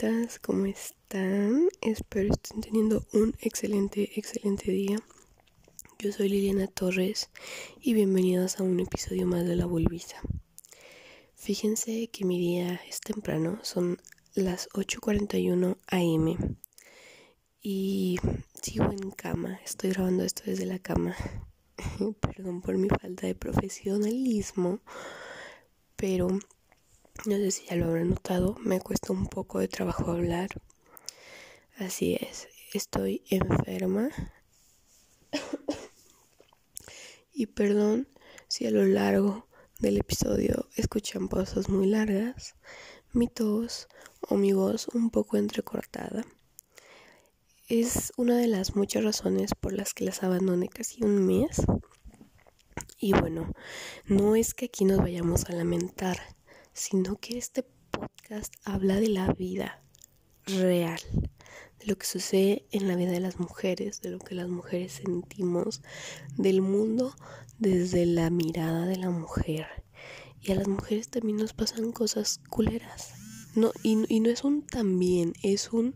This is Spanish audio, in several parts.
bonitas, ¿cómo están? Espero estén teniendo un excelente, excelente día. Yo soy Liliana Torres y bienvenidos a un episodio más de La Volvisa. Fíjense que mi día es temprano, son las 8.41 am y sigo en cama, estoy grabando esto desde la cama. Perdón por mi falta de profesionalismo, pero no sé si ya lo habrán notado, me cuesta un poco de trabajo hablar. Así es, estoy enferma. y perdón si a lo largo del episodio escuchan pausas muy largas, mi tos o mi voz un poco entrecortada. Es una de las muchas razones por las que las abandoné casi un mes. Y bueno, no es que aquí nos vayamos a lamentar, sino que este podcast habla de la vida real, de lo que sucede en la vida de las mujeres, de lo que las mujeres sentimos, del mundo desde la mirada de la mujer. Y a las mujeres también nos pasan cosas culeras. No, y, y no es un también, es un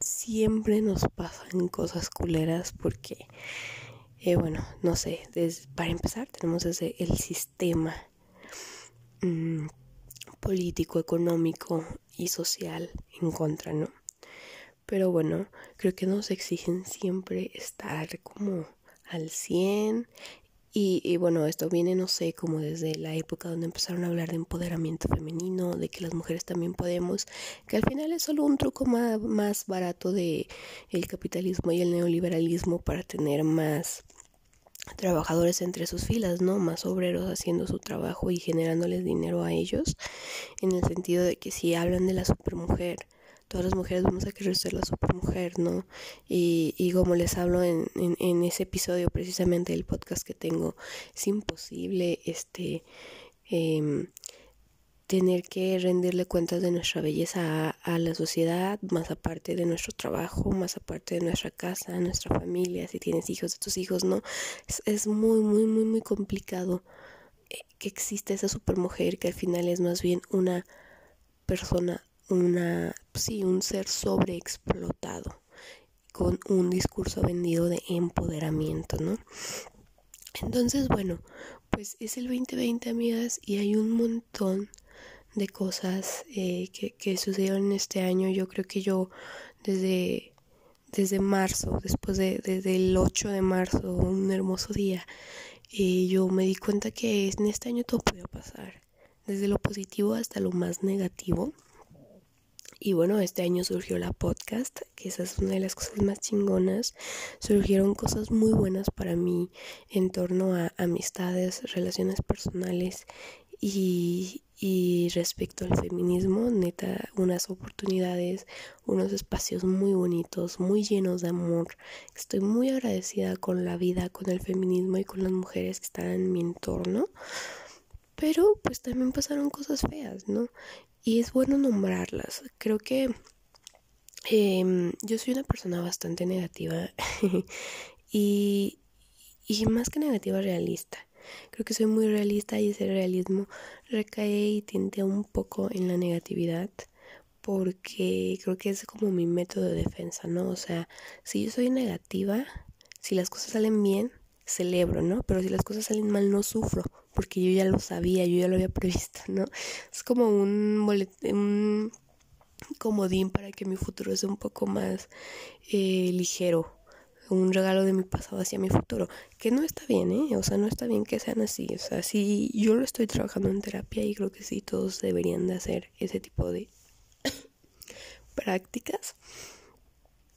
siempre nos pasan cosas culeras porque, eh, bueno, no sé, para empezar tenemos ese, el sistema. Mm, político, económico y social en contra, ¿no? Pero bueno, creo que nos exigen siempre estar como al 100 y, bueno, esto viene, no sé, como desde la época donde empezaron a hablar de empoderamiento femenino, de que las mujeres también podemos, que al final es solo un truco más, más barato de el capitalismo y el neoliberalismo para tener más trabajadores entre sus filas, ¿no? Más obreros haciendo su trabajo y generándoles dinero a ellos, en el sentido de que si hablan de la supermujer, todas las mujeres vamos a querer ser la supermujer, ¿no? Y, y como les hablo en, en, en ese episodio precisamente del podcast que tengo, es imposible este eh, tener que rendirle cuentas de nuestra belleza a, la sociedad, más aparte de nuestro trabajo, más aparte de nuestra casa, nuestra familia, si tienes hijos, de tus hijos, ¿no? Es, es muy, muy, muy, muy complicado eh, que exista esa supermujer que al final es más bien una persona, una, sí, un ser sobreexplotado con un discurso vendido de empoderamiento, ¿no? Entonces, bueno, pues es el 2020, amigas, y hay un montón de cosas eh, que, que, sucedieron este año. Yo creo que yo desde, desde marzo, después de, desde el 8 de marzo, un hermoso día, eh, yo me di cuenta que en este año todo podía pasar, desde lo positivo hasta lo más negativo. Y bueno, este año surgió la podcast, que esa es una de las cosas más chingonas. Surgieron cosas muy buenas para mí en torno a amistades, relaciones personales y, y respecto al feminismo, neta, unas oportunidades, unos espacios muy bonitos, muy llenos de amor. Estoy muy agradecida con la vida, con el feminismo y con las mujeres que están en mi entorno. Pero pues también pasaron cosas feas, ¿no? Y es bueno nombrarlas. Creo que eh, yo soy una persona bastante negativa y, y más que negativa realista. Creo que soy muy realista y ese realismo recae y tintea un poco en la negatividad porque creo que es como mi método de defensa, ¿no? O sea, si yo soy negativa, si las cosas salen bien, celebro, ¿no? Pero si las cosas salen mal, no sufro, porque yo ya lo sabía, yo ya lo había previsto, ¿no? Es como un, un comodín para que mi futuro sea un poco más eh, ligero, un regalo de mi pasado hacia mi futuro, que no está bien, ¿eh? O sea, no está bien que sean así, o sea, sí, yo lo estoy trabajando en terapia y creo que sí, todos deberían de hacer ese tipo de prácticas.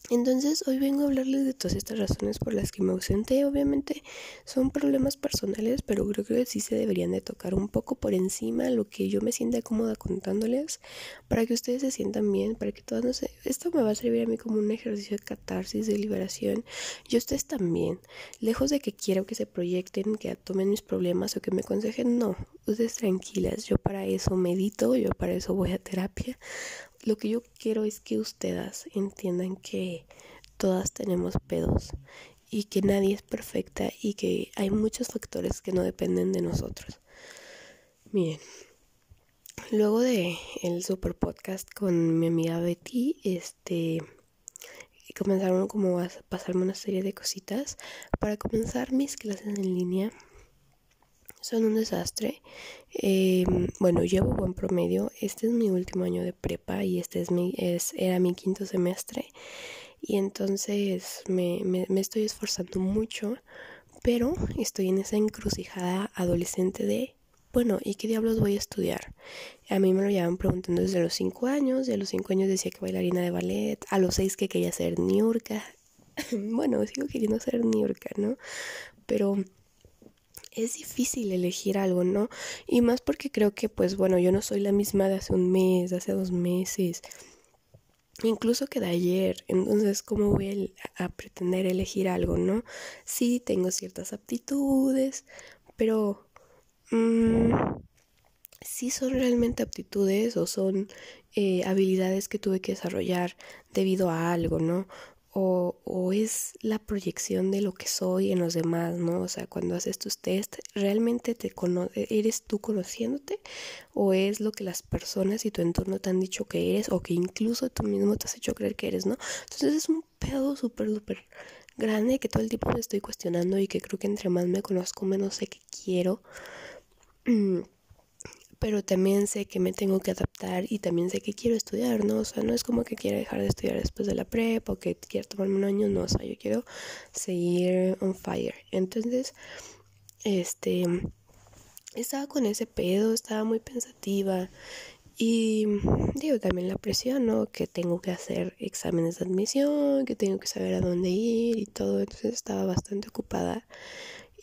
Entonces hoy vengo a hablarles de todas estas razones por las que me ausenté. Obviamente son problemas personales, pero creo que sí se deberían de tocar un poco por encima lo que yo me sienta cómoda contándoles para que ustedes se sientan bien, para que todas no se... Esto me va a servir a mí como un ejercicio de catarsis, de liberación. Y ustedes también. Lejos de que quiero que se proyecten, que tomen mis problemas o que me aconsejen, no. Ustedes tranquilas. Yo para eso medito, yo para eso voy a terapia lo que yo quiero es que ustedes entiendan que todas tenemos pedos y que nadie es perfecta y que hay muchos factores que no dependen de nosotros. Miren, luego de el super podcast con mi amiga Betty, este comenzaron como a pasarme una serie de cositas para comenzar mis clases en línea son un desastre. Em, bueno, llevo buen promedio. Este es mi último año de prepa y este es mi, es, era mi quinto semestre. Y entonces me, me, estoy esforzando mucho, pero estoy en esa encrucijada adolescente de bueno, ¿y qué diablos voy a estudiar? A mí me lo llevan preguntando desde los 5 años, y a los 5 años decía que bailarina de ballet, a los 6 que quería ser niurka. bueno, sigo queriendo ser niurka, ¿no? Pero es difícil elegir algo, ¿no? Y más porque creo que, pues bueno, yo no soy la misma de hace un mes, de hace dos meses, incluso que de ayer. Entonces, ¿cómo voy a, pretender elegir algo, no? Sí, tengo ciertas aptitudes, pero... Mmm, sí son realmente aptitudes o son eh, habilidades que tuve que desarrollar debido a algo, ¿no? O, es la proyección de lo que soy en los demás, ¿no? O sea, cuando haces tus test, ¿realmente te eres tú conociéndote? ¿O es lo que las personas y tu entorno te han dicho que eres o que incluso tú mismo te has hecho creer que eres, ¿no? Entonces es un pedo súper, súper grande que todo el tiempo me estoy cuestionando y que creo que entre más me conozco, menos sé qué quiero. pero también sé que me tengo que adaptar y también sé que quiero estudiar, ¿no? O sea, no es como que quiera dejar de estudiar después de la prepa o que quiera tomarme un año, no, o sea, yo quiero seguir on fire. Entonces, este, estaba con ese pedo, estaba muy pensativa y digo también la presión, ¿no? Que tengo que hacer exámenes de admisión, que tengo que saber a dónde ir y todo, entonces estaba bastante ocupada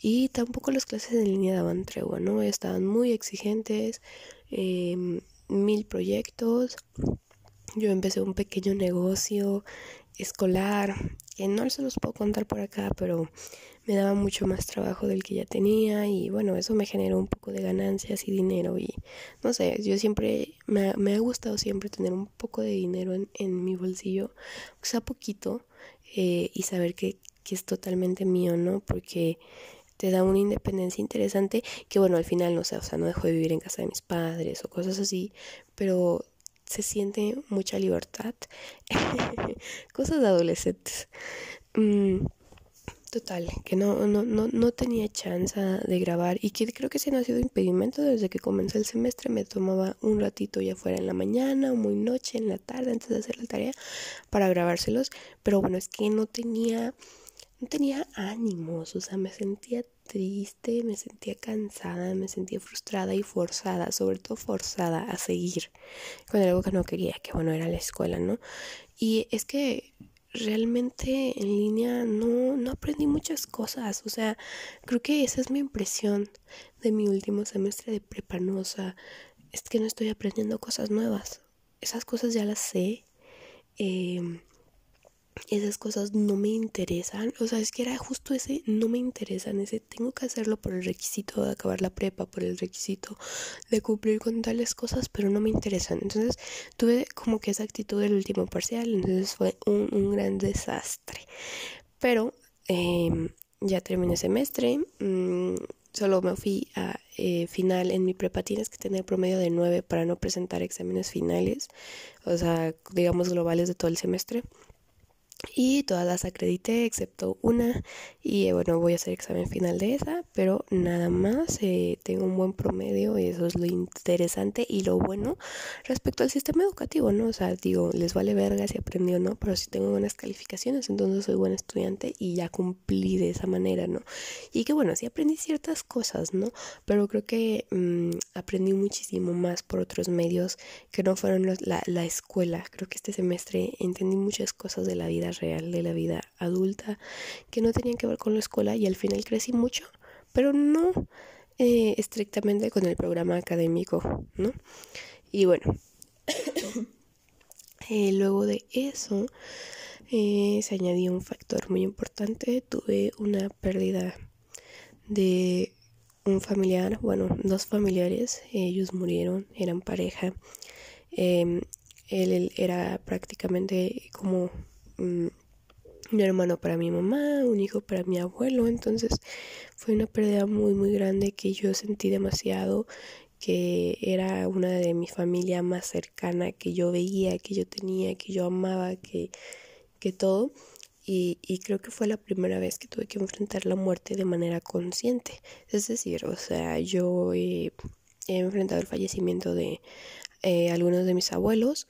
y tampoco las clases en línea daban tregua, ¿no? Estaban muy exigentes, em, mil proyectos. Yo empecé un pequeño negocio escolar, que no se los puedo contar por acá, pero me daba mucho más trabajo del que ya tenía y bueno, eso me generó un poco de ganancias y dinero y no sé, yo siempre, me, me ha gustado siempre tener un poco de dinero en, en mi bolsillo, o sea, poquito, eh, y saber que, que es totalmente mío, ¿no? Porque te da una independencia interesante que bueno, al final no sé, o sea, no dejo de vivir en casa de mis padres o cosas así, pero se siente mucha libertad. cosas de adolescentes. Mm, total, que no, no, no, no tenía chance de grabar y que creo que ese no ha sido impedimento desde que comencé el semestre. Me tomaba un ratito ya fuera en la mañana o muy noche, en la tarde, antes de hacer la tarea, para grabárselos. Pero bueno, es que no tenía tenía ánimos, o sea, me sentía triste, me sentía cansada, me sentía frustrada y forzada, sobre todo forzada a seguir con algo que no quería, que bueno, era la escuela, ¿no? Y es que realmente en línea no, no aprendí muchas cosas, o sea, creo que esa es mi impresión de mi último semestre de prepa, es que no estoy aprendiendo cosas nuevas, esas cosas ya las sé. Eh, esas cosas no me interesan. O sea, es que era justo ese, no me interesan, ese tengo que hacerlo por el requisito de acabar la prepa, por el requisito de cumplir con tales cosas, pero no me interesan. Entonces tuve como que esa actitud del último parcial, entonces fue un, gran desastre. Pero em, ya terminé semestre, mm, solo me fui a eh, final en mi prepa, tienes que tener promedio de 9 para no presentar exámenes finales, o sea, digamos globales de todo el semestre y todas las acredité excepto una y eh, bueno voy a hacer examen final de esa pero nada más eh, tengo un buen promedio y eso es lo interesante y lo bueno respecto al sistema educativo no o sea digo les vale verga si aprendió no pero si tengo buenas calificaciones entonces soy buen estudiante y ya cumplí de esa manera no y que bueno sí aprendí ciertas cosas no pero creo que mm, aprendí muchísimo más por otros medios que no fueron la, la escuela. Creo que este semestre entendí muchas cosas de la vida real de la vida adulta que no tenían que ver con la escuela y al final crecí mucho, pero no eh, estrictamente con el programa académico, ¿no? Y bueno, eh, luego de eso eh, se añadió un factor muy importante, tuve una pérdida de un familiar, bueno, dos familiares, ellos murieron, eran pareja. Em, él, era prácticamente como un hermano para mi mamá, un hijo para mi abuelo, entonces fue una pérdida muy muy grande que yo sentí demasiado, que era una de mi familia más cercana, que yo veía, que yo tenía, que yo amaba, que, que todo. Y, y, creo que fue la primera vez que tuve que enfrentar la muerte de manera consciente. Es decir, o sea, yo he enfrentado el fallecimiento de eh, algunos de mis abuelos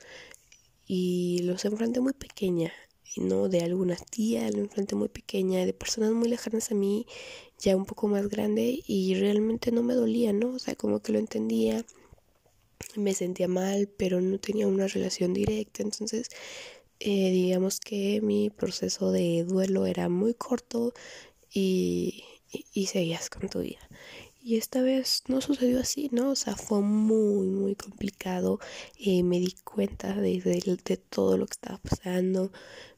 y los enfrenté muy pequeña, De algunas tías, lo enfrenté muy pequeña, de personas muy lejanas a mí, ya un poco más grande y realmente no me dolía, ¿no? O sea, como que lo entendía, me sentía mal, pero no tenía una relación directa, entonces eh, digamos que mi proceso de duelo era muy corto y, y, seguías con tu vida. Y esta vez no sucedió así, ¿no? O sea, fue muy, muy complicado. Eh, me di cuenta de, de, todo lo que estaba pasando.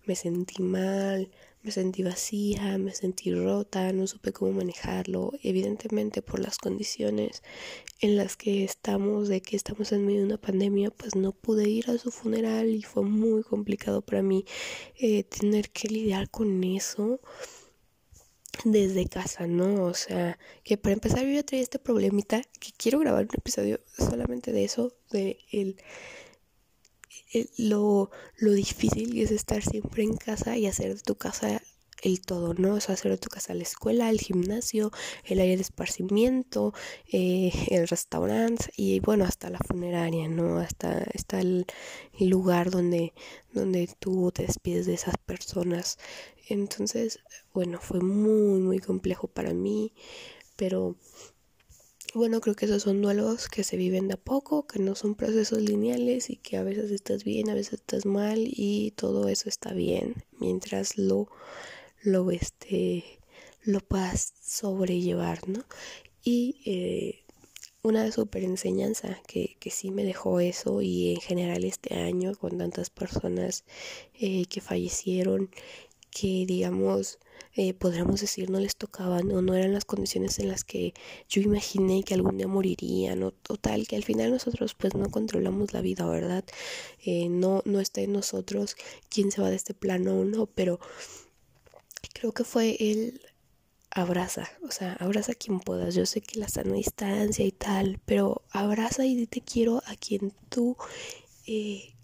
Me sentí mal, me sentí vacía, me sentí rota, no supe cómo manejarlo. Evidentemente por las condiciones en las que estamos, de que estamos en medio de una pandemia, pues no pude ir a su funeral y fue muy complicado para mí eh, tener que lidiar con eso desde casa, ¿no? O sea, que para empezar yo ya traía este problemita que quiero grabar un episodio solamente de eso, de el lo, lo difícil que es estar siempre en casa y hacer tu casa el todo, ¿no? O sea, hacer tu casa la escuela, el gimnasio, el área de esparcimiento, eh, el restaurante y bueno, hasta la funeraria, ¿no? Hasta, hasta el lugar donde, donde tú te despides de esas personas. Entonces, bueno, fue muy, muy complejo para mí, pero bueno, creo que esos son duelos que se viven de a poco, que no son procesos lineales y que a veces estás bien, a veces estás mal y todo eso está bien mientras lo, lo, este, lo puedas sobrellevar, ¿no? Y eh, una super enseñanza que, que, sí me dejó eso y en general este año con tantas personas eh, que fallecieron, que digamos eh, podríamos decir, no les tocaban o no eran las condiciones en las que yo imaginé que algún día morirían o, tal, que al final nosotros pues no controlamos la vida, ¿verdad? Eh, no, no está en nosotros quién se va de este plano o no, pero creo que fue el abraza, o sea, abraza a quien puedas. Yo sé que la sana distancia y tal, pero abraza y te quiero a quien tú eh,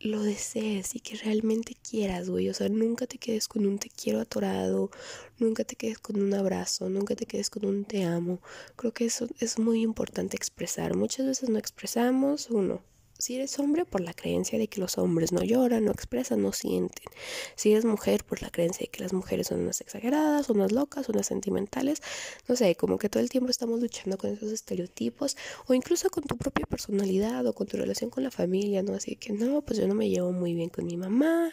lo desees y que realmente quieras, güey. O sea, nunca te quedes con un te quiero atorado, nunca te quedes con un abrazo, nunca te quedes con un te amo. Creo que eso es muy importante expresar. Muchas veces no expresamos, uno, si eres hombre, por la creencia de que los hombres no lloran, no expresan, no sienten. Si eres mujer, por la creencia de que las mujeres son unas exageradas, unas locas, unas sentimentales. No sé, como que todo el tiempo estamos luchando con esos estereotipos o incluso con tu propia personalidad o con tu relación con la familia, ¿no? Así que no, pues yo no me llevo muy bien con mi mamá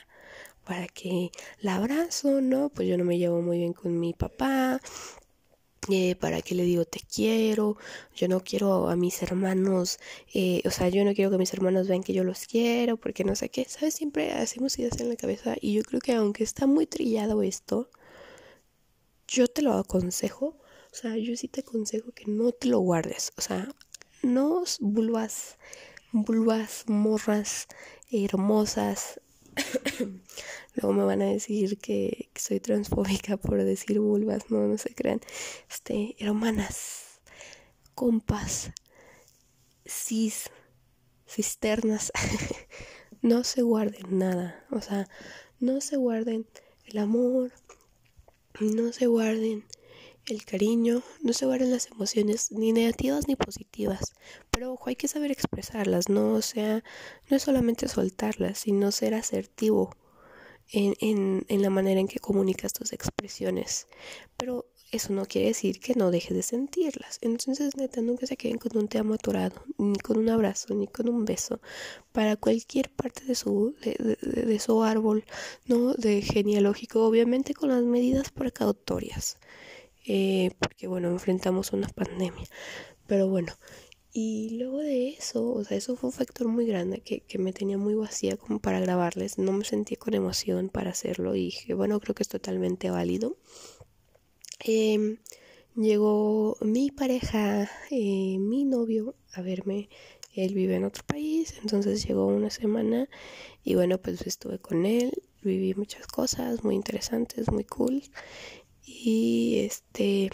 para que la abrazo, ¿no? Pues yo no me llevo muy bien con mi papá, eh, para que le digo te quiero, yo no quiero a mis hermanos, eh, o sea, yo no quiero que mis hermanos vean que yo los quiero, porque no sé qué, ¿sabes? Siempre hacemos ideas en la cabeza y yo creo que aunque está muy trillado esto, yo te lo aconsejo, o sea, yo sí te aconsejo que no te lo guardes, o sea, no vulvas, vulvas, morras hermosas, Luego me van a decir que, soy transfóbica por decir vulvas, no, no se crean. Este, hermanas, compas, cis, cisternas, no se guarden nada. O sea, no se guarden el amor, no se guarden el cariño, no se guarden las emociones ni negativas ni positivas, pero ojo, hay que saber expresarlas, no o sea, no es solamente soltarlas, sino ser asertivo en, en, en la manera en que comunicas tus expresiones. Pero eso no quiere decir que no dejes de sentirlas. Entonces, neta, nunca se queden con un te amo atorado, ni con un abrazo, ni con un beso. Para cualquier parte de su, de, de su árbol, ¿no? De genealógico, obviamente con las medidas precautorias. Eh, porque bueno, enfrentamos una pandemia. Pero bueno, y luego de eso, o sea, eso fue un factor muy grande que, que me tenía muy vacía como para grabarles. No me sentí con emoción para hacerlo y dije, bueno, creo que es totalmente válido. Em, llegó mi pareja, eh, mi novio, a verme. Él vive en otro país, entonces llegó una semana y bueno, pues estuve con él, viví muchas cosas muy interesantes, muy cool. Y este,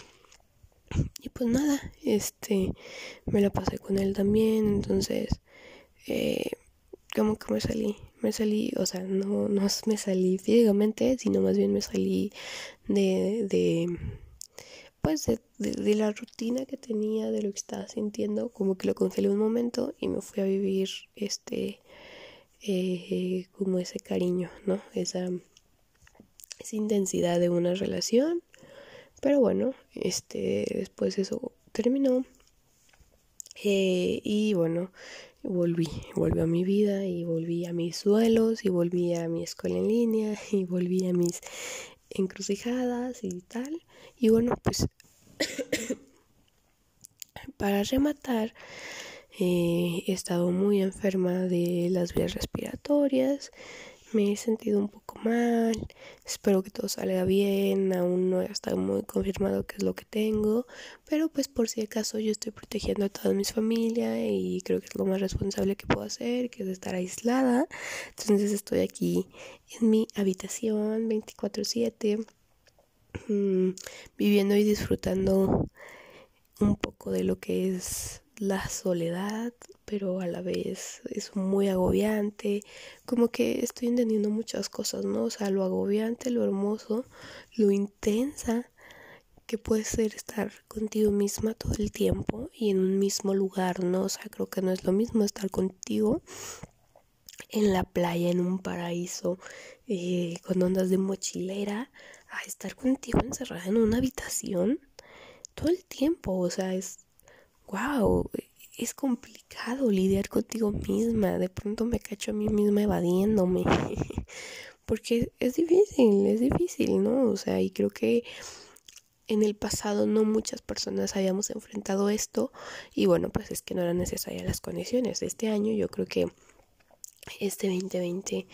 y pues nada, este, me la pasé con él también, entonces, eh, como que me salí, me salí, o sea, no, no me salí físicamente, sino más bien me salí de, de pues de, de, la rutina que tenía, de lo que estaba sintiendo, como que lo congelé un momento y me fui a vivir este, eh, como ese cariño, ¿no? Esa, esa intensidad de una relación. Pero bueno, este, después eso terminó. Eh, y bueno, volví, volví a mi vida y volví a mis duelos y volví a mi escuela en línea y volví a mis encrucijadas y tal. Y bueno, pues para rematar, eh, he estado muy enferma de las vías respiratorias me he sentido un poco mal, espero que todo salga bien, aún no está muy confirmado qué es lo que tengo, pero pues por si acaso yo estoy protegiendo a toda mi familia y creo que es lo más responsable que puedo hacer, que es estar aislada, entonces estoy aquí en mi habitación 24/7, mm, viviendo y disfrutando un poco de lo que es la soledad, pero a la vez es muy agobiante, como que estoy entendiendo muchas cosas, ¿no? O sea, lo agobiante, lo hermoso, lo intensa que puede ser estar contigo misma todo el tiempo y en un mismo lugar, ¿no? O sea, creo que no es lo mismo estar contigo en la playa, en un paraíso, eh, con ondas de mochilera, a estar contigo encerrada en una habitación todo el tiempo, o sea, es wow, es complicado lidiar contigo misma. De pronto me cacho a mí misma evadiéndome. Porque es difícil, es difícil, ¿no? O sea, y creo que en el pasado no muchas personas habíamos enfrentado esto. Y bueno, pues es que no eran necesarias las condiciones. Este año yo creo que este 2020,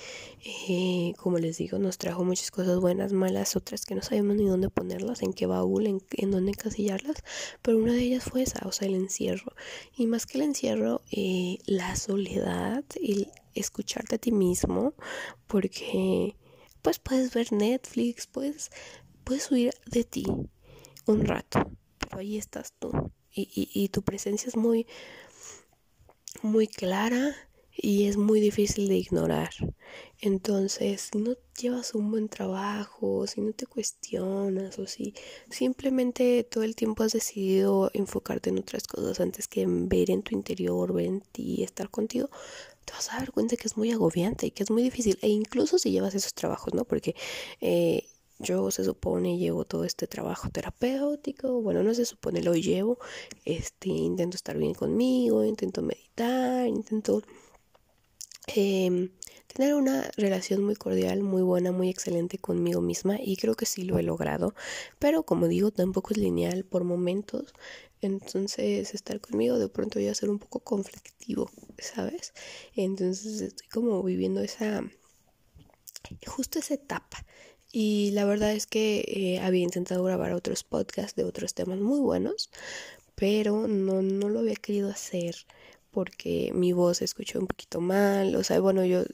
eh, como les digo, nos trajo muchas cosas buenas, malas, otras que no sabemos ni dónde ponerlas, en qué baúl, en, en dónde encasillarlas, pero una de ellas fue esa, o sea, el encierro. Y más que el encierro, eh, la soledad, el escucharte a ti mismo, porque pues puedes ver Netflix, puedes, puedes huir de ti un rato, pero ahí estás tú. Y, y, y tu presencia es muy, muy clara y es muy difícil de ignorar. Entonces, si no llevas un buen trabajo, si no te cuestionas o si simplemente todo el tiempo has decidido enfocarte en otras cosas antes que en ver en tu interior, ver en ti, estar contigo, te vas a dar cuenta que es muy agobiante y que es muy difícil. E incluso si llevas esos trabajos, ¿no? Porque eh, yo se supone llevo todo este trabajo terapéutico, bueno, no se supone, lo llevo, este, intento estar bien conmigo, intento meditar, intento Em, tener una relación muy cordial, muy buena, muy excelente conmigo misma y creo que sí lo he logrado, pero como digo, tampoco es lineal por momentos, entonces estar conmigo de pronto voy a ser un poco conflictivo, ¿sabes? Entonces estoy como viviendo esa, justo esa etapa. Y la verdad es que eh, había intentado grabar otros podcasts de otros temas muy buenos, pero no, no lo había querido hacer porque mi voz se escuchó un poquito mal, o sea, bueno, yo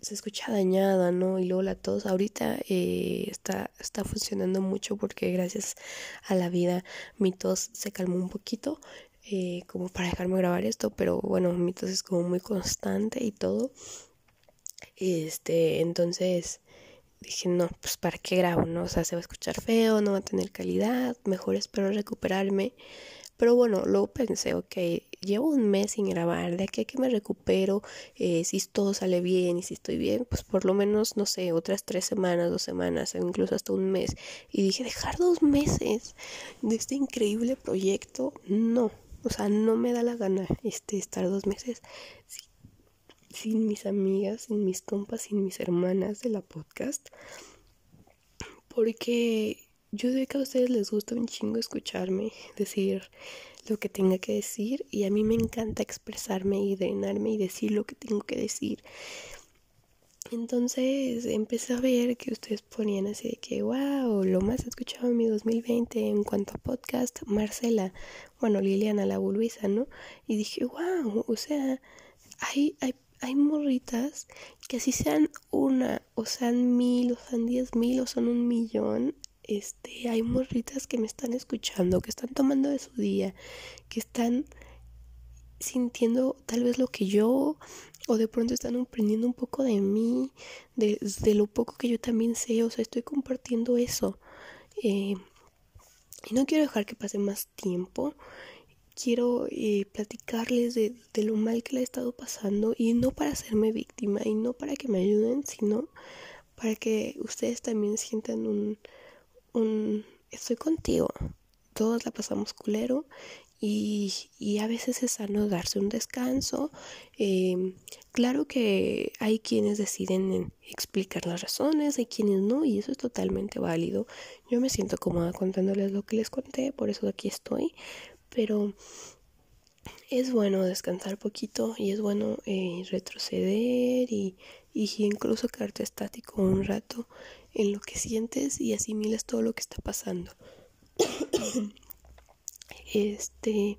se escucha dañada, ¿no? Y luego la tos ahorita eh, está, está funcionando mucho porque gracias a la vida mi tos se calmó un poquito eh, como para dejarme grabar esto, pero bueno, mi tos es como muy constante y todo. Este, entonces dije, no, pues para qué grabo, ¿no? O sea, se va a escuchar feo, no va a tener calidad, mejor espero recuperarme. Pero bueno, luego pensé, ok, llevo un mes sin grabar, de aquí que me recupero, eh, si todo sale bien y si estoy bien, pues por lo menos, no sé, otras tres semanas, dos semanas, o incluso hasta un mes. Y dije, dejar dos meses de este increíble proyecto, no, o sea, no me da la gana este, estar dos meses sin, sin mis amigas, sin mis compas, sin mis hermanas de la podcast. Porque yo sé que a ustedes les gusta un chingo escucharme decir lo que tenga que decir y a mí me encanta expresarme y drenarme y decir lo que tengo que decir. Entonces empecé a ver que ustedes ponían así de que, wow, lo más escuchado en mi 2020 en cuanto a podcast, Marcela, bueno, Liliana la Luisa, ¿no? Y dije, wow, o sea, hay, hay, hay morritas que así sean una, o sean mil, o sean diez mil, o son un millón, este, hay morritas que me están escuchando, que están tomando de su día, que están sintiendo tal vez lo que yo o de pronto están aprendiendo un poco de mí, de, lo poco que yo también sé, o sea, estoy compartiendo eso. Eh, y no quiero dejar que pase más tiempo. Quiero eh, platicarles de, lo mal que le he estado pasando y no para hacerme víctima y no para que me ayuden, sino para que ustedes también sientan un, un estoy contigo. Todos la pasamos culero y, y, a veces es sano darse un descanso. Em, claro que hay quienes deciden explicar las razones, hay quienes no, y eso es totalmente válido. Yo me siento cómoda contándoles lo que les conté, por eso aquí estoy, pero es bueno descansar poquito y es bueno eh, retroceder y, y incluso quedarte estático un rato en lo que sientes y asimilas todo lo que está pasando. Este,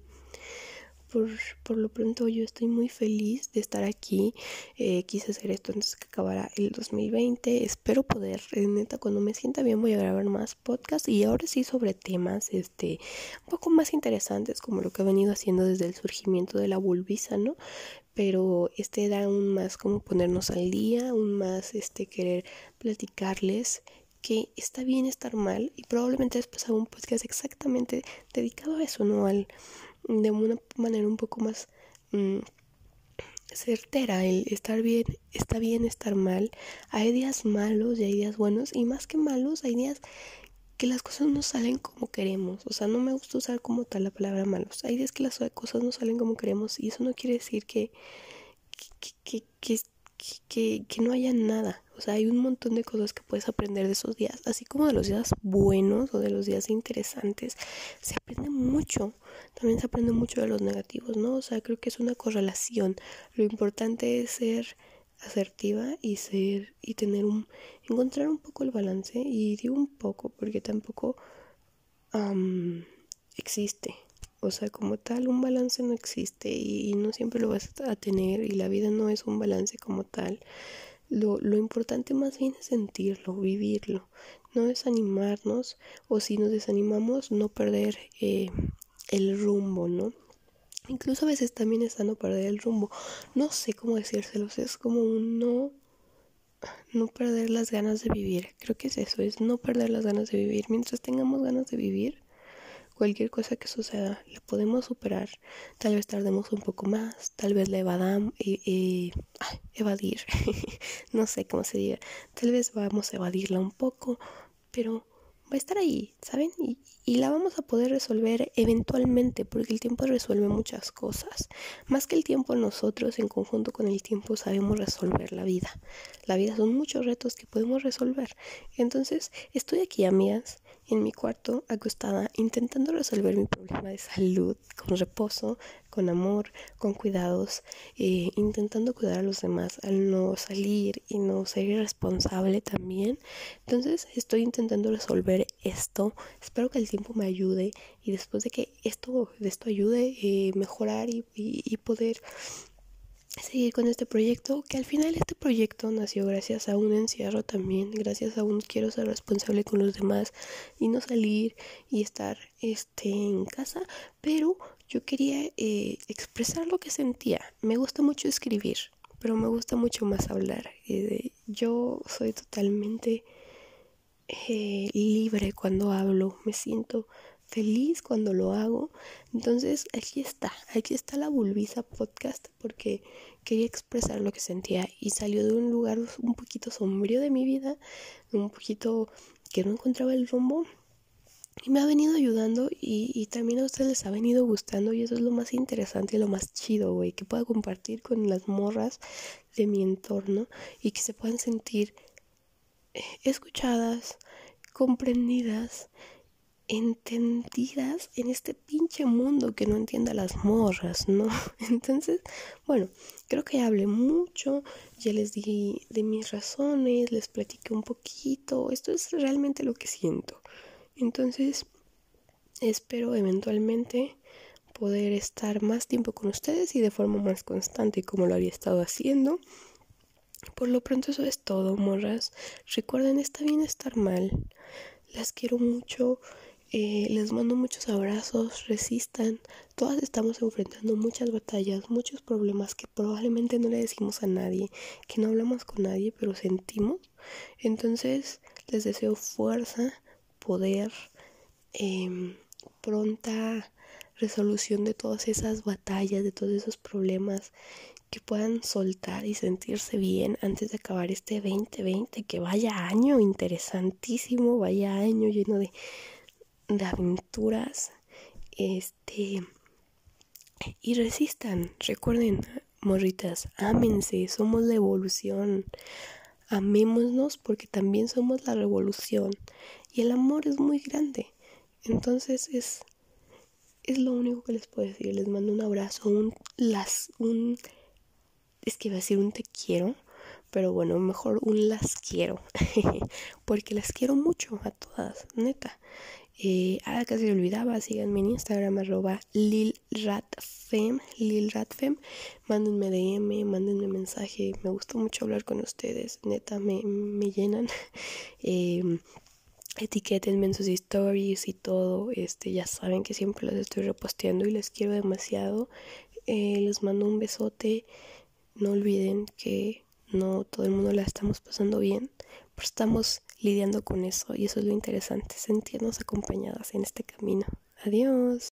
por, por, lo pronto yo estoy muy feliz de estar aquí. Eh, quise hacer esto antes que acabara el 2020. Espero poder, neta, cuando me sienta bien voy a grabar más podcasts y ahora sí sobre temas este, un poco más interesantes como lo que he venido haciendo desde el surgimiento de la bulbisa, ¿no? Pero este da un más como ponernos al día, un más este querer platicarles que está bien estar mal y probablemente después haga un podcast exactamente dedicado a eso, ¿no? Al, de una manera un poco más mm, certera, el estar bien, está bien estar mal. Hay días malos y hay días buenos y más que malos hay días que las cosas no salen como queremos. O sea, no me gusta usar como tal la palabra malos. Hay días que las cosas no salen como queremos y eso no quiere decir que, que, que, que, que no haya nada. O sea, hay un montón de cosas que puedes aprender de esos días, así como de los días buenos o de los días interesantes. Se aprende mucho. También se aprende mucho de los negativos, ¿no? O sea, creo que es una correlación. Lo importante es ser asertiva y ser y tener un encontrar un poco el balance y digo un poco porque tampoco existe o sea como tal un balance no existe y, no siempre lo vas a tener y la vida no es un balance como tal lo, lo importante más bien es sentirlo, vivirlo, no desanimarnos o si nos desanimamos no perder eh, el rumbo, ¿no? Incluso a veces también está no perder el rumbo. No sé cómo decírselos, es como un no, no perder las ganas de vivir. Creo que es eso, es no perder las ganas de vivir. Mientras tengamos ganas de vivir, cualquier cosa que suceda la podemos superar. Tal vez tardemos un poco más, tal vez la evadamos, eh, evadir, no sé cómo se diga. Tal vez vamos a evadirla un poco, pero va a estar ahí, ¿saben? Y, y, la vamos a poder resolver eventualmente, porque el tiempo resuelve muchas cosas. Más que el tiempo, nosotros en conjunto con el tiempo sabemos resolver la vida. La vida son muchos retos que podemos resolver. Entonces, estoy aquí, amigas, en mi cuarto, acostada, intentando resolver mi problema de salud con reposo, con amor, con cuidados, eh, intentando cuidar a los demás al no salir y no ser irresponsable también. Entonces estoy intentando resolver esto. Espero que el tiempo me ayude y después de que esto, de esto ayude, eh, mejorar y, y poder seguir con este proyecto, que al final este proyecto nació gracias a un encierro también, gracias a un quiero ser responsable con los demás y no salir y estar este en casa, pero yo quería eh, expresar lo que sentía. Me gusta mucho escribir, pero me gusta mucho más hablar. Eh, yo soy totalmente eh, libre cuando hablo, me siento feliz cuando lo hago. Entonces aquí está, aquí está la Bulbisa Podcast porque quería expresar lo que sentía y salió de un lugar un poquito sombrío de mi vida, un poquito que no encontraba el rumbo. Y me ha venido ayudando y, y también a ustedes les ha venido gustando y eso es lo más interesante y lo más chido, güey, que pueda compartir con las morras de mi entorno y que se puedan sentir eh, escuchadas, comprendidas entendidas en este pinche mundo que no entienda las morras, ¿no? Entonces, bueno, creo que hablé mucho, ya les di de mis razones, les platiqué un poquito, esto es realmente lo que siento. Entonces, espero eventualmente poder estar más tiempo con ustedes y de forma más constante como lo había estado haciendo. Por lo pronto eso es todo, morras. Recuerden, está bien estar mal. Las quiero mucho. Eh, les mando muchos abrazos, resistan. Todas estamos enfrentando muchas batallas, muchos problemas que probablemente no le decimos a nadie, que no hablamos con nadie, pero sentimos. Entonces les deseo fuerza, poder, em, pronta resolución de todas esas batallas, de todos esos problemas, que puedan soltar y sentirse bien antes de acabar este 2020, que vaya año interesantísimo, vaya año lleno de de aventuras, este, y resistan, recuerden, morritas, ámense, somos la evolución, amémonos porque también somos la revolución, y el amor es muy grande, entonces es, es lo único que les puedo decir, les mando un abrazo, un, las, un, es que iba a decir un te quiero, pero bueno, mejor un las quiero, porque las quiero mucho a todas, neta. Eh, ah, casi se olvidaba, síganme en Instagram, arroba lilratfem, lilratfem. Mándenme DM, mándenme mensaje. Me gusta mucho hablar con ustedes, neta, me, me llenan. eh, etiquétenme en sus stories y todo. Este, ya saben que siempre los estoy reposteando y les quiero demasiado. Eh, les mando un besote. No olviden que no todo el mundo la estamos pasando bien, estamos lidiando con eso y eso es lo interesante, sentirnos acompañadas en este camino. Adiós.